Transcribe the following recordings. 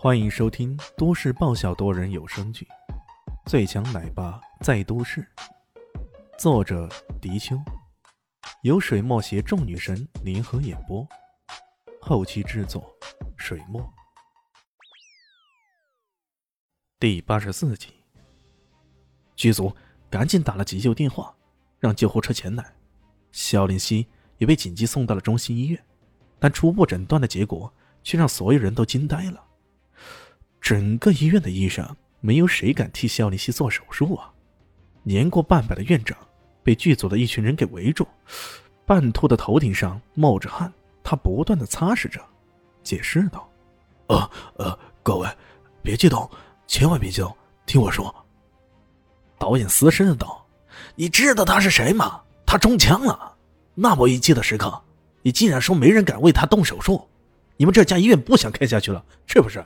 欢迎收听都市爆笑多人有声剧《最强奶爸在都市》，作者：迪秋，由水墨携众女神联合演播，后期制作：水墨。第八十四集，剧组赶紧打了急救电话，让救护车前来。肖林熙也被紧急送到了中心医院，但初步诊断的结果却让所有人都惊呆了。整个医院的医生没有谁敢替肖林熙做手术啊！年过半百的院长被剧组的一群人给围住，半秃的头顶上冒着汗，他不断的擦拭着，解释道：“呃呃，各位，别激动，千万别激动，听我说。”导演嘶声的道：“你知道他是谁吗？他中枪了，那么危机的时刻，你竟然说没人敢为他动手术？你们这家医院不想开下去了，是不是？”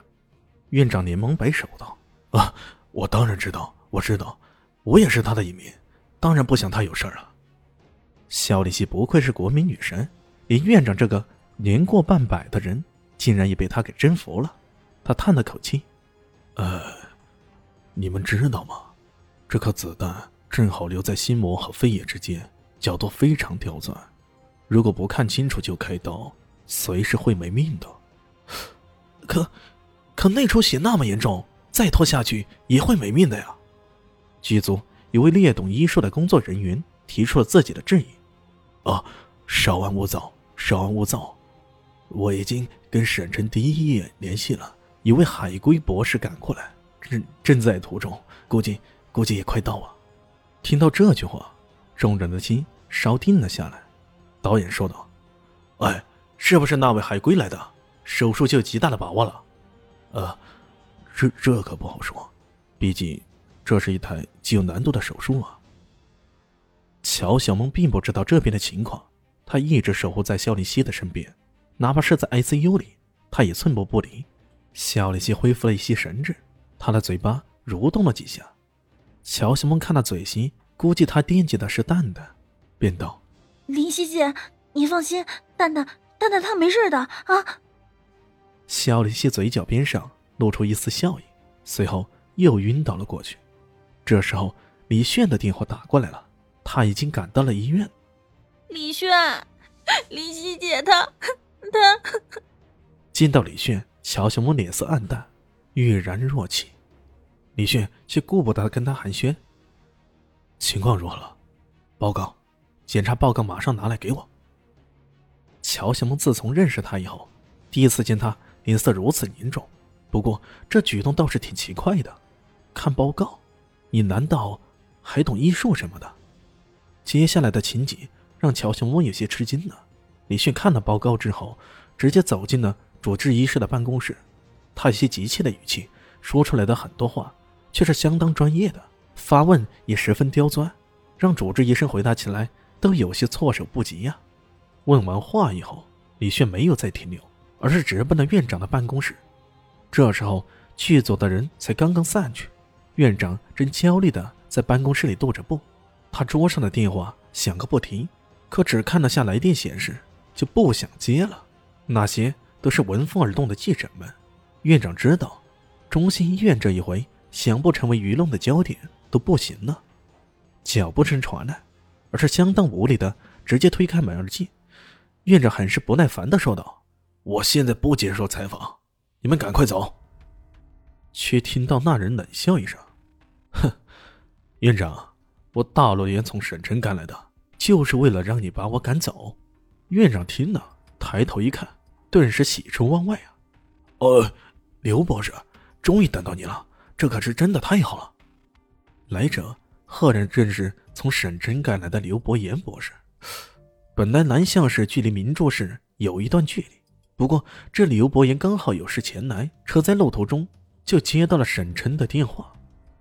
院长连忙摆手道：“啊，我当然知道，我知道，我也是他的一名，当然不想他有事儿啊。”肖丽西不愧是国民女神，连院长这个年过半百的人，竟然也被他给征服了。他叹了口气：“呃，你们知道吗？这颗子弹正好留在心魔和飞野之间，角度非常刁钻，如果不看清楚就开刀，随时会没命的。可……”可那出血那么严重，再拖下去也会没命的呀！剧组一位略懂医术的工作人员提出了自己的质疑：“啊，稍安勿躁，稍安勿躁，我已经跟省城第一医院联系了，一位海归博士赶过来，正正在途中，估计估计也快到了。”听到这句话，众人的心稍定了下来。导演说道：“哎，是不是那位海归来的？手术就有极大的把握了。”呃，这这可不好说，毕竟这是一台极有难度的手术啊。乔小萌并不知道这边的情况，她一直守护在肖林熙的身边，哪怕是在 ICU 里，她也寸步不离。肖林熙恢复了一些神智，他的嘴巴蠕动了几下。乔小萌看那嘴型，估计她惦记的是蛋蛋，便道：“林熙姐，你放心，蛋蛋蛋蛋他没事的啊。”肖林熙嘴角边上露出一丝笑意，随后又晕倒了过去。这时候，李炫的电话打过来了，他已经赶到了医院。李炫，林熙姐，她她……见到李炫，乔小萌脸色暗淡，欲然若泣。李炫却顾不得跟他寒暄。情况如何了？报告，检查报告马上拿来给我。乔小萌自从认识他以后，第一次见他。脸色如此凝重，不过这举动倒是挺奇怪的。看报告，你难道还懂医术什么的？接下来的情景让乔小萌有些吃惊了。李迅看了报告之后，直接走进了主治医师的办公室。他有些急切的语气说出来的很多话，却是相当专业的，发问也十分刁钻，让主治医生回答起来都有些措手不及呀。问完话以后，李炫没有再停留。而是直奔了院长的办公室。这时候，剧组的人才刚刚散去，院长正焦虑的在办公室里踱着步。他桌上的电话响个不停，可只看了下来电显示，就不想接了。那些都是闻风而动的记者们。院长知道，中心医院这一回想不成为舆论的焦点都不行了。脚步声传来，而是相当无力的直接推开门而进。院长很是不耐烦的说道。我现在不接受采访，你们赶快走。却听到那人冷笑一声：“哼，院长，我大老远从省城赶来的，就是为了让你把我赶走。”院长听了，抬头一看，顿时喜出望外啊！呃，刘博士，终于等到你了，这可是真的太好了。来者赫然正是从省城赶来的刘伯言博士。本来南向市距离明珠市有一段距离。不过，这里刘伯言刚好有事前来，车在路途中就接到了沈晨的电话，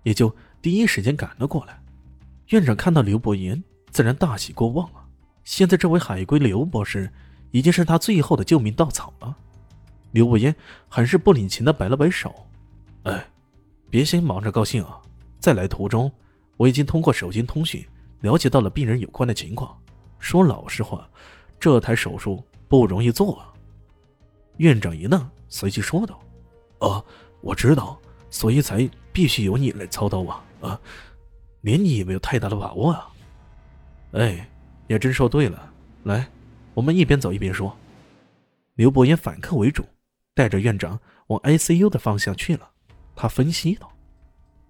也就第一时间赶了过来。院长看到刘伯言，自然大喜过望啊！现在这位海归刘博士已经是他最后的救命稻草了。刘伯言很是不领情的摆了摆手：“哎，别先忙着高兴啊！在来途中，我已经通过手机通讯了解到了病人有关的情况。说老实话，这台手术不容易做啊。”院长一愣，随即说道：“啊，我知道，所以才必须由你来操刀啊啊！连你也没有太大的把握啊。哎，也真说对了。来，我们一边走一边说。刘伯言反客为主，带着院长往 ICU 的方向去了。他分析道：“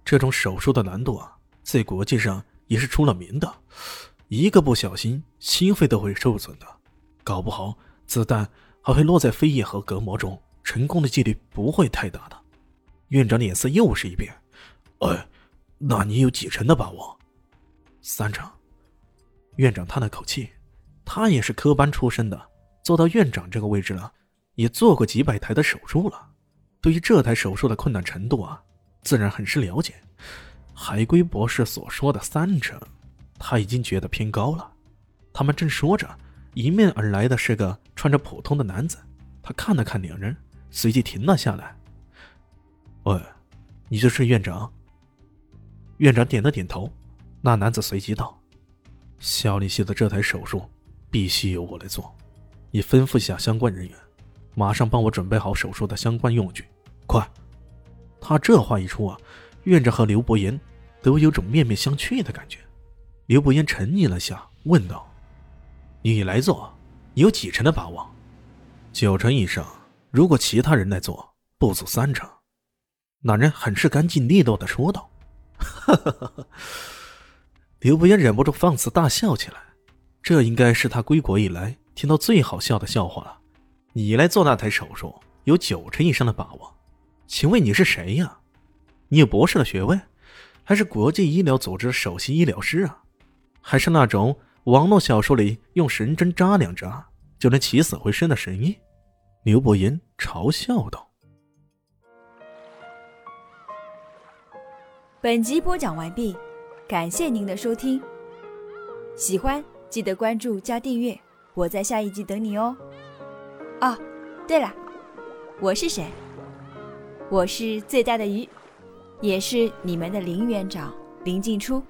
这种手术的难度啊，在国际上也是出了名的，一个不小心，心肺都会受损的，搞不好子弹还会落在飞叶和隔膜中，成功的几率不会太大的。”院长脸色又是一变：“哎，那你有几成的把握？”“三成。”院长叹了口气，他也是科班出身的。做到院长这个位置了，也做过几百台的手术了，对于这台手术的困难程度啊，自然很是了解。海龟博士所说的三成，他已经觉得偏高了。他们正说着，迎面而来的是个穿着普通的男子，他看了看两人，随即停了下来。喂，你就是院长？院长点了点头。那男子随即道：“肖立希的这台手术，必须由我来做。”你吩咐一下相关人员，马上帮我准备好手术的相关用具，快！他这话一出啊，院长和刘伯言都有种面面相觑的感觉。刘伯言沉吟了下，问道：“你来做，有几成的把握？”“九成以上。如果其他人来做，不足三成。”那人很是干净利落的说道。哈哈哈！刘伯言忍不住放肆大笑起来，这应该是他归国以来。听到最好笑的笑话了，你来做那台手术有九成以上的把握，请问你是谁呀？你有博士的学位，还是国际医疗组织首席医疗师啊？还是那种网络小说里用神针扎两扎就能起死回生的神医？刘伯言嘲笑道。本集播讲完毕，感谢您的收听，喜欢记得关注加订阅。我在下一集等你哦。哦，对了，我是谁？我是最大的鱼，也是你们的林园长林静初。